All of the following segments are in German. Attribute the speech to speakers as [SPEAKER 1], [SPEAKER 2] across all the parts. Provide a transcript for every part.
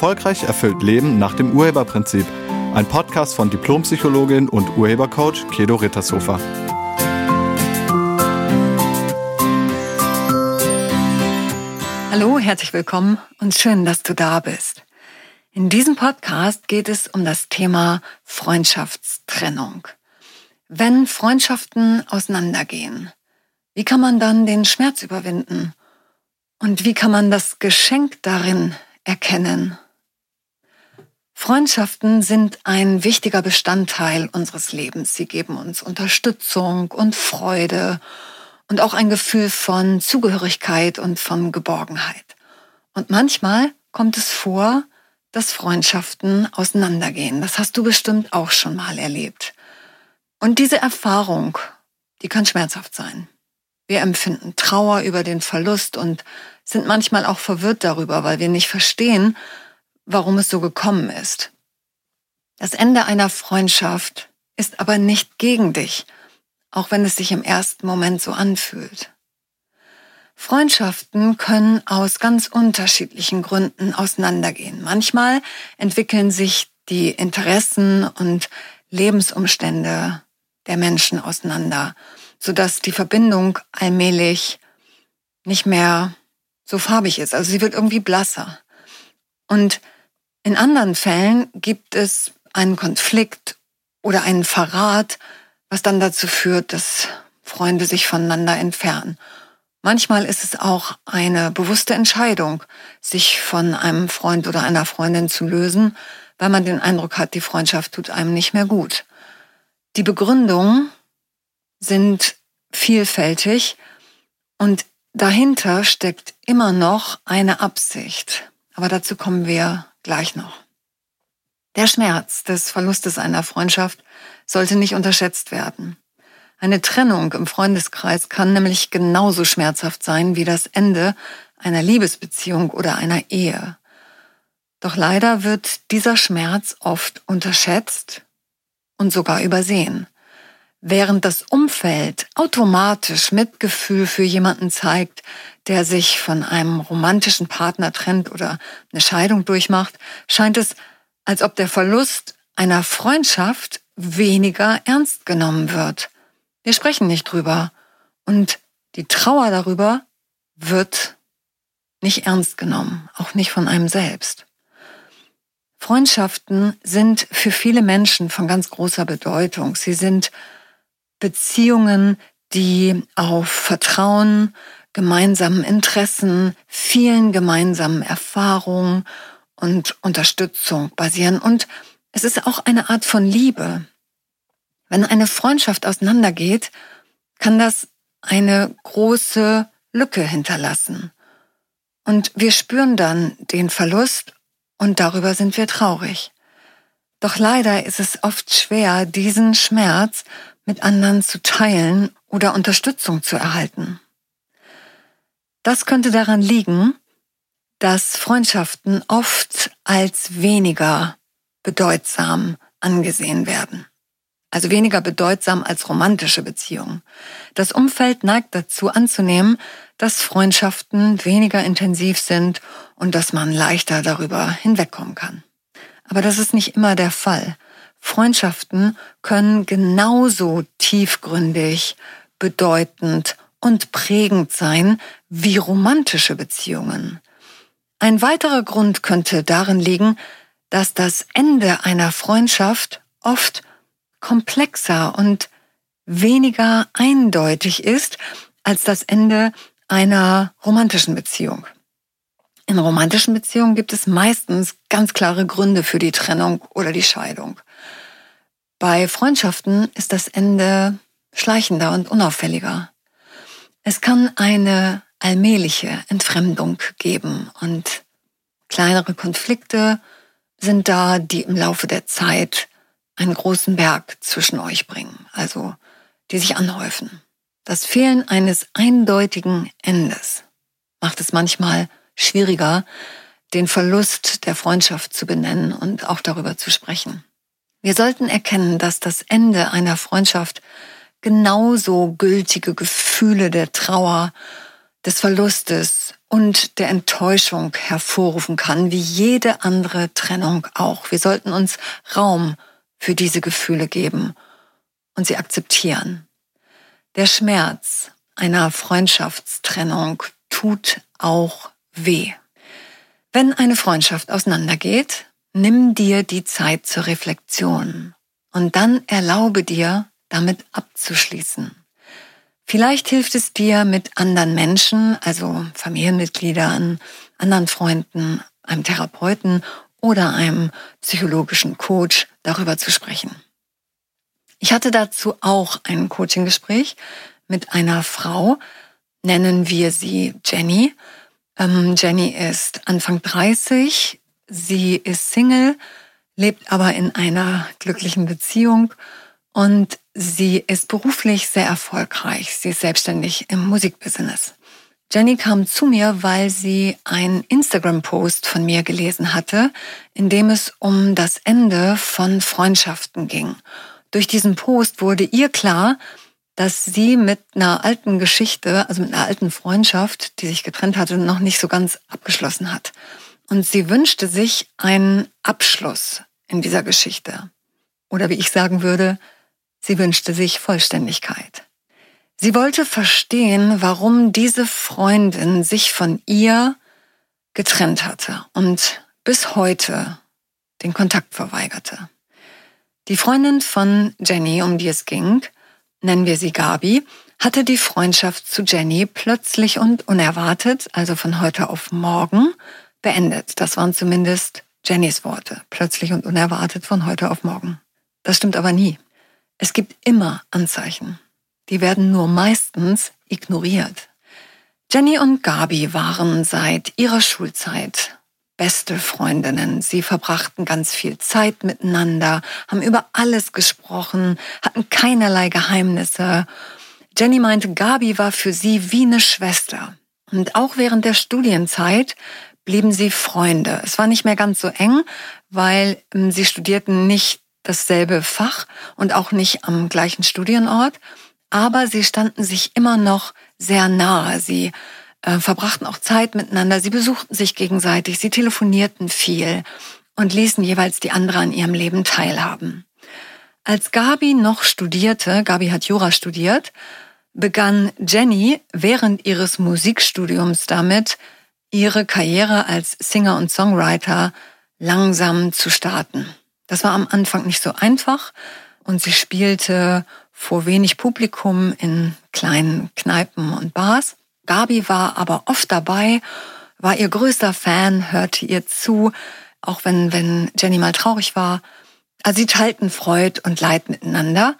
[SPEAKER 1] Erfolgreich erfüllt Leben nach dem Urheberprinzip. Ein Podcast von Diplompsychologin und Urhebercoach Kedo Rittershofer.
[SPEAKER 2] Hallo, herzlich willkommen und schön, dass du da bist. In diesem Podcast geht es um das Thema Freundschaftstrennung. Wenn Freundschaften auseinandergehen, wie kann man dann den Schmerz überwinden? Und wie kann man das Geschenk darin erkennen? Freundschaften sind ein wichtiger Bestandteil unseres Lebens. Sie geben uns Unterstützung und Freude und auch ein Gefühl von Zugehörigkeit und von Geborgenheit. Und manchmal kommt es vor, dass Freundschaften auseinandergehen. Das hast du bestimmt auch schon mal erlebt. Und diese Erfahrung, die kann schmerzhaft sein. Wir empfinden Trauer über den Verlust und sind manchmal auch verwirrt darüber, weil wir nicht verstehen, warum es so gekommen ist. Das Ende einer Freundschaft ist aber nicht gegen dich, auch wenn es sich im ersten Moment so anfühlt. Freundschaften können aus ganz unterschiedlichen Gründen auseinandergehen. Manchmal entwickeln sich die Interessen und Lebensumstände der Menschen auseinander sodass die Verbindung allmählich nicht mehr so farbig ist. Also sie wird irgendwie blasser. Und in anderen Fällen gibt es einen Konflikt oder einen Verrat, was dann dazu führt, dass Freunde sich voneinander entfernen. Manchmal ist es auch eine bewusste Entscheidung, sich von einem Freund oder einer Freundin zu lösen, weil man den Eindruck hat, die Freundschaft tut einem nicht mehr gut. Die Begründung sind vielfältig und dahinter steckt immer noch eine Absicht. Aber dazu kommen wir gleich noch. Der Schmerz des Verlustes einer Freundschaft sollte nicht unterschätzt werden. Eine Trennung im Freundeskreis kann nämlich genauso schmerzhaft sein wie das Ende einer Liebesbeziehung oder einer Ehe. Doch leider wird dieser Schmerz oft unterschätzt und sogar übersehen. Während das Umfeld automatisch Mitgefühl für jemanden zeigt, der sich von einem romantischen Partner trennt oder eine Scheidung durchmacht, scheint es, als ob der Verlust einer Freundschaft weniger ernst genommen wird. Wir sprechen nicht drüber und die Trauer darüber wird nicht ernst genommen, auch nicht von einem selbst. Freundschaften sind für viele Menschen von ganz großer Bedeutung. Sie sind Beziehungen, die auf Vertrauen, gemeinsamen Interessen, vielen gemeinsamen Erfahrungen und Unterstützung basieren. Und es ist auch eine Art von Liebe. Wenn eine Freundschaft auseinandergeht, kann das eine große Lücke hinterlassen. Und wir spüren dann den Verlust und darüber sind wir traurig. Doch leider ist es oft schwer, diesen Schmerz mit anderen zu teilen oder Unterstützung zu erhalten. Das könnte daran liegen, dass Freundschaften oft als weniger bedeutsam angesehen werden. Also weniger bedeutsam als romantische Beziehungen. Das Umfeld neigt dazu anzunehmen, dass Freundschaften weniger intensiv sind und dass man leichter darüber hinwegkommen kann. Aber das ist nicht immer der Fall. Freundschaften können genauso tiefgründig, bedeutend und prägend sein wie romantische Beziehungen. Ein weiterer Grund könnte darin liegen, dass das Ende einer Freundschaft oft komplexer und weniger eindeutig ist als das Ende einer romantischen Beziehung. In romantischen Beziehungen gibt es meistens ganz klare Gründe für die Trennung oder die Scheidung. Bei Freundschaften ist das Ende schleichender und unauffälliger. Es kann eine allmähliche Entfremdung geben und kleinere Konflikte sind da, die im Laufe der Zeit einen großen Berg zwischen euch bringen, also die sich anhäufen. Das Fehlen eines eindeutigen Endes macht es manchmal schwieriger, den Verlust der Freundschaft zu benennen und auch darüber zu sprechen. Wir sollten erkennen, dass das Ende einer Freundschaft genauso gültige Gefühle der Trauer, des Verlustes und der Enttäuschung hervorrufen kann, wie jede andere Trennung auch. Wir sollten uns Raum für diese Gefühle geben und sie akzeptieren. Der Schmerz einer Freundschaftstrennung tut auch weh. Wenn eine Freundschaft auseinandergeht, nimm dir die Zeit zur Reflexion und dann erlaube dir, damit abzuschließen. Vielleicht hilft es dir mit anderen Menschen, also Familienmitgliedern, anderen Freunden, einem Therapeuten oder einem psychologischen Coach darüber zu sprechen. Ich hatte dazu auch ein Coaching-Gespräch mit einer Frau, nennen wir sie Jenny. Ähm, Jenny ist Anfang 30, sie ist Single, lebt aber in einer glücklichen Beziehung und sie ist beruflich sehr erfolgreich. Sie ist selbstständig im Musikbusiness. Jenny kam zu mir, weil sie einen Instagram-Post von mir gelesen hatte, in dem es um das Ende von Freundschaften ging. Durch diesen Post wurde ihr klar, dass sie mit einer alten Geschichte, also mit einer alten Freundschaft, die sich getrennt hatte, noch nicht so ganz abgeschlossen hat. Und sie wünschte sich einen Abschluss in dieser Geschichte. Oder wie ich sagen würde, sie wünschte sich Vollständigkeit. Sie wollte verstehen, warum diese Freundin sich von ihr getrennt hatte und bis heute den Kontakt verweigerte. Die Freundin von Jenny, um die es ging, nennen wir sie Gabi, hatte die Freundschaft zu Jenny plötzlich und unerwartet, also von heute auf morgen, beendet. Das waren zumindest Jennys Worte. Plötzlich und unerwartet von heute auf morgen. Das stimmt aber nie. Es gibt immer Anzeichen. Die werden nur meistens ignoriert. Jenny und Gabi waren seit ihrer Schulzeit beste Freundinnen. Sie verbrachten ganz viel Zeit miteinander, haben über alles gesprochen, hatten keinerlei Geheimnisse. Jenny meinte, Gabi war für sie wie eine Schwester. Und auch während der Studienzeit blieben sie Freunde. Es war nicht mehr ganz so eng, weil ähm, sie studierten nicht dasselbe Fach und auch nicht am gleichen Studienort, aber sie standen sich immer noch sehr nahe. Sie äh, verbrachten auch Zeit miteinander, sie besuchten sich gegenseitig, sie telefonierten viel und ließen jeweils die andere an ihrem Leben teilhaben. Als Gabi noch studierte, Gabi hat Jura studiert, begann Jenny während ihres Musikstudiums damit, ihre Karriere als Singer und Songwriter langsam zu starten. Das war am Anfang nicht so einfach und sie spielte vor wenig Publikum in kleinen Kneipen und Bars. Gabi war aber oft dabei, war ihr größter Fan, hörte ihr zu, auch wenn, wenn Jenny mal traurig war. Also sie teilten Freud und Leid miteinander.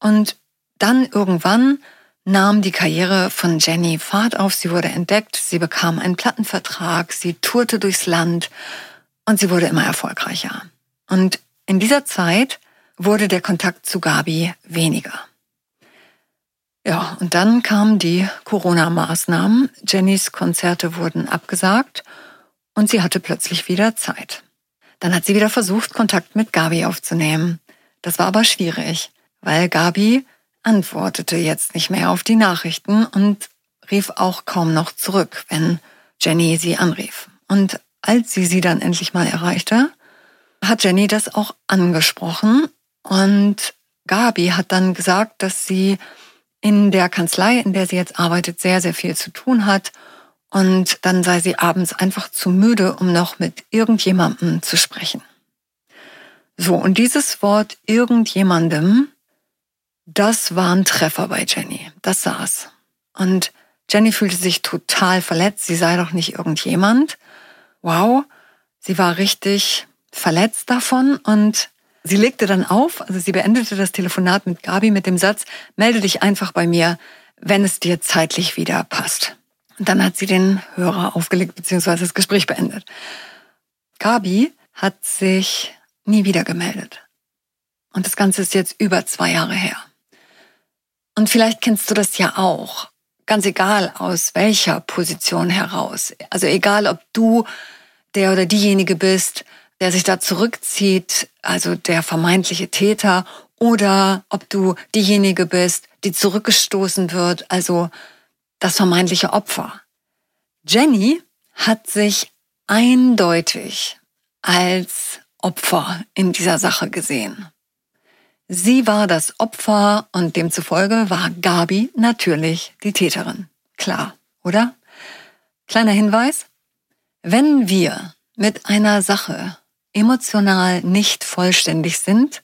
[SPEAKER 2] Und dann irgendwann nahm die Karriere von Jenny Fahrt auf. Sie wurde entdeckt, sie bekam einen Plattenvertrag, sie tourte durchs Land und sie wurde immer erfolgreicher. Und in dieser Zeit wurde der Kontakt zu Gabi weniger. Ja, und dann kamen die Corona-Maßnahmen. Jennys Konzerte wurden abgesagt und sie hatte plötzlich wieder Zeit. Dann hat sie wieder versucht, Kontakt mit Gabi aufzunehmen. Das war aber schwierig, weil Gabi antwortete jetzt nicht mehr auf die Nachrichten und rief auch kaum noch zurück, wenn Jenny sie anrief. Und als sie sie dann endlich mal erreichte, hat Jenny das auch angesprochen und Gabi hat dann gesagt, dass sie in der Kanzlei, in der sie jetzt arbeitet, sehr, sehr viel zu tun hat. Und dann sei sie abends einfach zu müde, um noch mit irgendjemandem zu sprechen. So, und dieses Wort irgendjemandem, das war ein Treffer bei Jenny. Das saß. Und Jenny fühlte sich total verletzt. Sie sei doch nicht irgendjemand. Wow. Sie war richtig verletzt davon und Sie legte dann auf, also sie beendete das Telefonat mit Gabi mit dem Satz, melde dich einfach bei mir, wenn es dir zeitlich wieder passt. Und dann hat sie den Hörer aufgelegt bzw. das Gespräch beendet. Gabi hat sich nie wieder gemeldet. Und das Ganze ist jetzt über zwei Jahre her. Und vielleicht kennst du das ja auch. Ganz egal aus welcher Position heraus. Also egal, ob du der oder diejenige bist, der sich da zurückzieht, also der vermeintliche Täter, oder ob du diejenige bist, die zurückgestoßen wird, also das vermeintliche Opfer. Jenny hat sich eindeutig als Opfer in dieser Sache gesehen. Sie war das Opfer und demzufolge war Gabi natürlich die Täterin. Klar, oder? Kleiner Hinweis. Wenn wir mit einer Sache emotional nicht vollständig sind,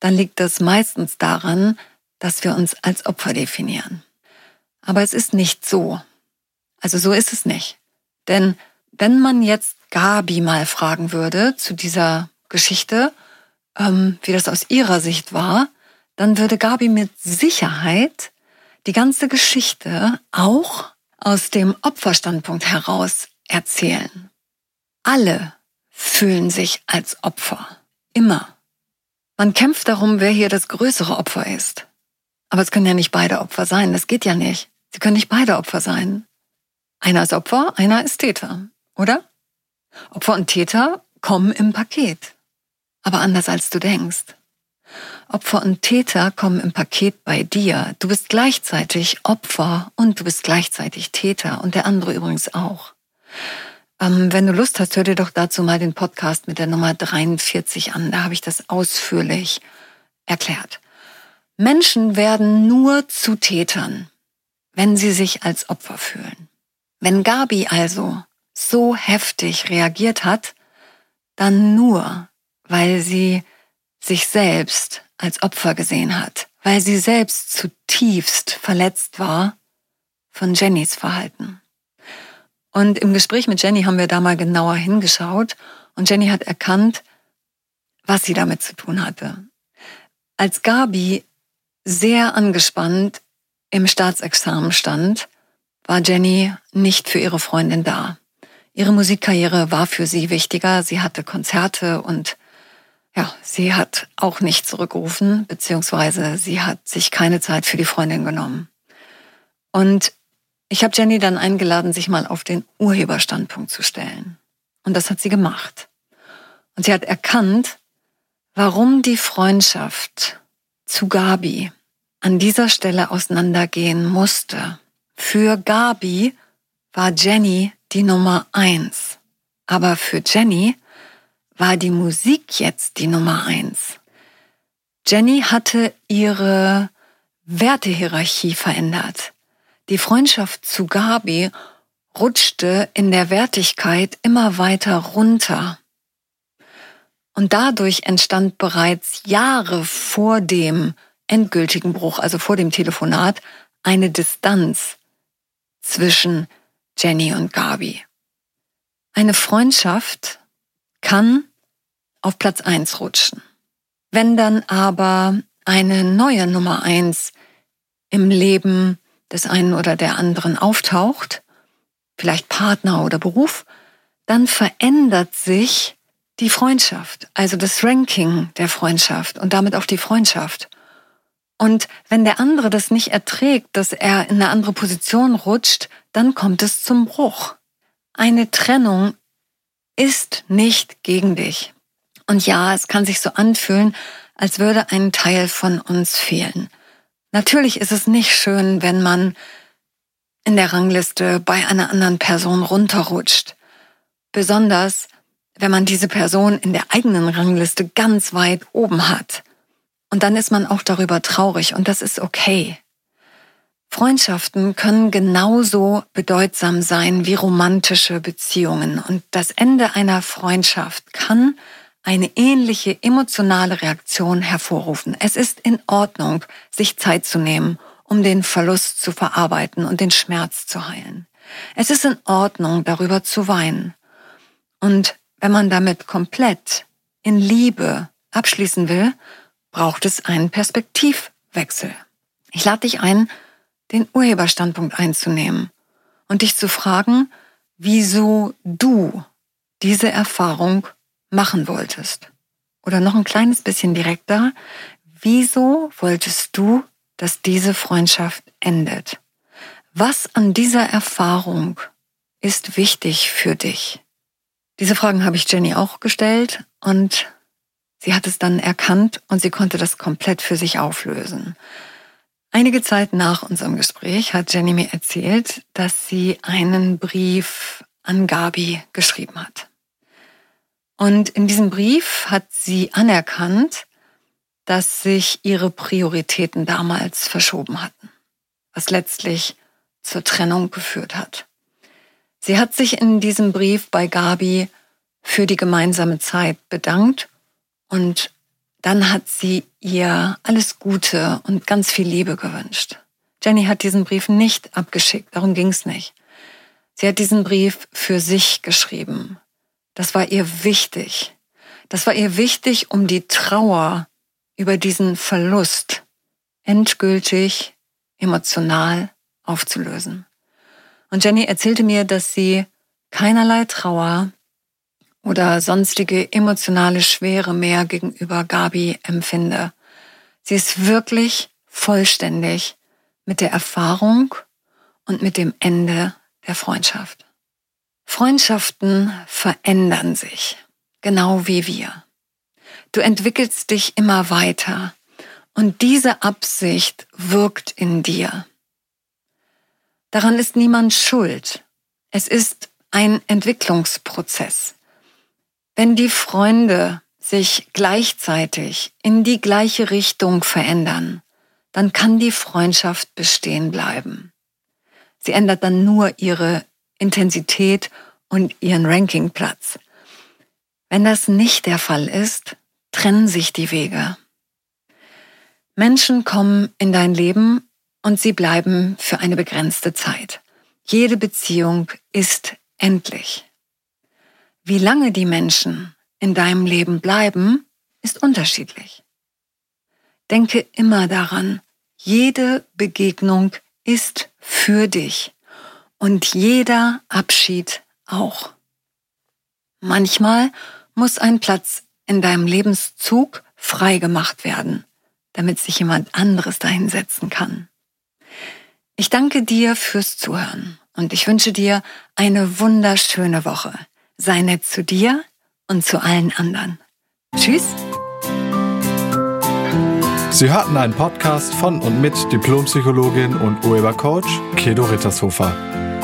[SPEAKER 2] dann liegt das meistens daran, dass wir uns als Opfer definieren. Aber es ist nicht so. Also so ist es nicht. Denn wenn man jetzt Gabi mal fragen würde zu dieser Geschichte, ähm, wie das aus ihrer Sicht war, dann würde Gabi mit Sicherheit die ganze Geschichte auch aus dem Opferstandpunkt heraus erzählen. Alle fühlen sich als Opfer. Immer. Man kämpft darum, wer hier das größere Opfer ist. Aber es können ja nicht beide Opfer sein. Das geht ja nicht. Sie können nicht beide Opfer sein. Einer ist Opfer, einer ist Täter, oder? Opfer und Täter kommen im Paket. Aber anders als du denkst. Opfer und Täter kommen im Paket bei dir. Du bist gleichzeitig Opfer und du bist gleichzeitig Täter und der andere übrigens auch. Ähm, wenn du Lust hast, hör dir doch dazu mal den Podcast mit der Nummer 43 an. Da habe ich das ausführlich erklärt. Menschen werden nur zu Tätern, wenn sie sich als Opfer fühlen. Wenn Gabi also so heftig reagiert hat, dann nur, weil sie sich selbst als Opfer gesehen hat, weil sie selbst zutiefst verletzt war von Jennys Verhalten. Und im Gespräch mit Jenny haben wir da mal genauer hingeschaut und Jenny hat erkannt, was sie damit zu tun hatte. Als Gabi sehr angespannt im Staatsexamen stand, war Jenny nicht für ihre Freundin da. Ihre Musikkarriere war für sie wichtiger. Sie hatte Konzerte und ja, sie hat auch nicht zurückgerufen, beziehungsweise sie hat sich keine Zeit für die Freundin genommen. Und ich habe Jenny dann eingeladen, sich mal auf den Urheberstandpunkt zu stellen. Und das hat sie gemacht. Und sie hat erkannt, warum die Freundschaft zu Gabi an dieser Stelle auseinandergehen musste. Für Gabi war Jenny die Nummer eins. Aber für Jenny war die Musik jetzt die Nummer eins. Jenny hatte ihre Wertehierarchie verändert. Die Freundschaft zu Gabi rutschte in der Wertigkeit immer weiter runter. Und dadurch entstand bereits Jahre vor dem endgültigen Bruch, also vor dem Telefonat, eine Distanz zwischen Jenny und Gabi. Eine Freundschaft kann auf Platz eins rutschen. Wenn dann aber eine neue Nummer eins im Leben des einen oder der anderen auftaucht, vielleicht Partner oder Beruf, dann verändert sich die Freundschaft, also das Ranking der Freundschaft und damit auch die Freundschaft. Und wenn der andere das nicht erträgt, dass er in eine andere Position rutscht, dann kommt es zum Bruch. Eine Trennung ist nicht gegen dich. Und ja, es kann sich so anfühlen, als würde ein Teil von uns fehlen. Natürlich ist es nicht schön, wenn man in der Rangliste bei einer anderen Person runterrutscht. Besonders, wenn man diese Person in der eigenen Rangliste ganz weit oben hat. Und dann ist man auch darüber traurig und das ist okay. Freundschaften können genauso bedeutsam sein wie romantische Beziehungen und das Ende einer Freundschaft kann eine ähnliche emotionale Reaktion hervorrufen. Es ist in Ordnung, sich Zeit zu nehmen, um den Verlust zu verarbeiten und den Schmerz zu heilen. Es ist in Ordnung, darüber zu weinen. Und wenn man damit komplett in Liebe abschließen will, braucht es einen Perspektivwechsel. Ich lade dich ein, den Urheberstandpunkt einzunehmen und dich zu fragen, wieso du diese Erfahrung machen wolltest. Oder noch ein kleines bisschen direkter, wieso wolltest du, dass diese Freundschaft endet? Was an dieser Erfahrung ist wichtig für dich? Diese Fragen habe ich Jenny auch gestellt und sie hat es dann erkannt und sie konnte das komplett für sich auflösen. Einige Zeit nach unserem Gespräch hat Jenny mir erzählt, dass sie einen Brief an Gabi geschrieben hat. Und in diesem Brief hat sie anerkannt, dass sich ihre Prioritäten damals verschoben hatten, was letztlich zur Trennung geführt hat. Sie hat sich in diesem Brief bei Gabi für die gemeinsame Zeit bedankt und dann hat sie ihr alles Gute und ganz viel Liebe gewünscht. Jenny hat diesen Brief nicht abgeschickt, darum ging es nicht. Sie hat diesen Brief für sich geschrieben. Das war ihr wichtig. Das war ihr wichtig, um die Trauer über diesen Verlust endgültig emotional aufzulösen. Und Jenny erzählte mir, dass sie keinerlei Trauer oder sonstige emotionale Schwere mehr gegenüber Gabi empfinde. Sie ist wirklich vollständig mit der Erfahrung und mit dem Ende der Freundschaft. Freundschaften verändern sich, genau wie wir. Du entwickelst dich immer weiter und diese Absicht wirkt in dir. Daran ist niemand schuld. Es ist ein Entwicklungsprozess. Wenn die Freunde sich gleichzeitig in die gleiche Richtung verändern, dann kann die Freundschaft bestehen bleiben. Sie ändert dann nur ihre Intensität und ihren Rankingplatz. Wenn das nicht der Fall ist, trennen sich die Wege. Menschen kommen in dein Leben und sie bleiben für eine begrenzte Zeit. Jede Beziehung ist endlich. Wie lange die Menschen in deinem Leben bleiben, ist unterschiedlich. Denke immer daran, jede Begegnung ist für dich und jeder Abschied auch. Manchmal muss ein Platz in deinem Lebenszug frei gemacht werden, damit sich jemand anderes dahinsetzen kann. Ich danke dir fürs Zuhören und ich wünsche dir eine wunderschöne Woche. Sei nett zu dir und zu allen anderen. Tschüss.
[SPEAKER 1] Sie hörten einen Podcast von und mit Diplompsychologin und Urhebercoach Kedo Rittershofer.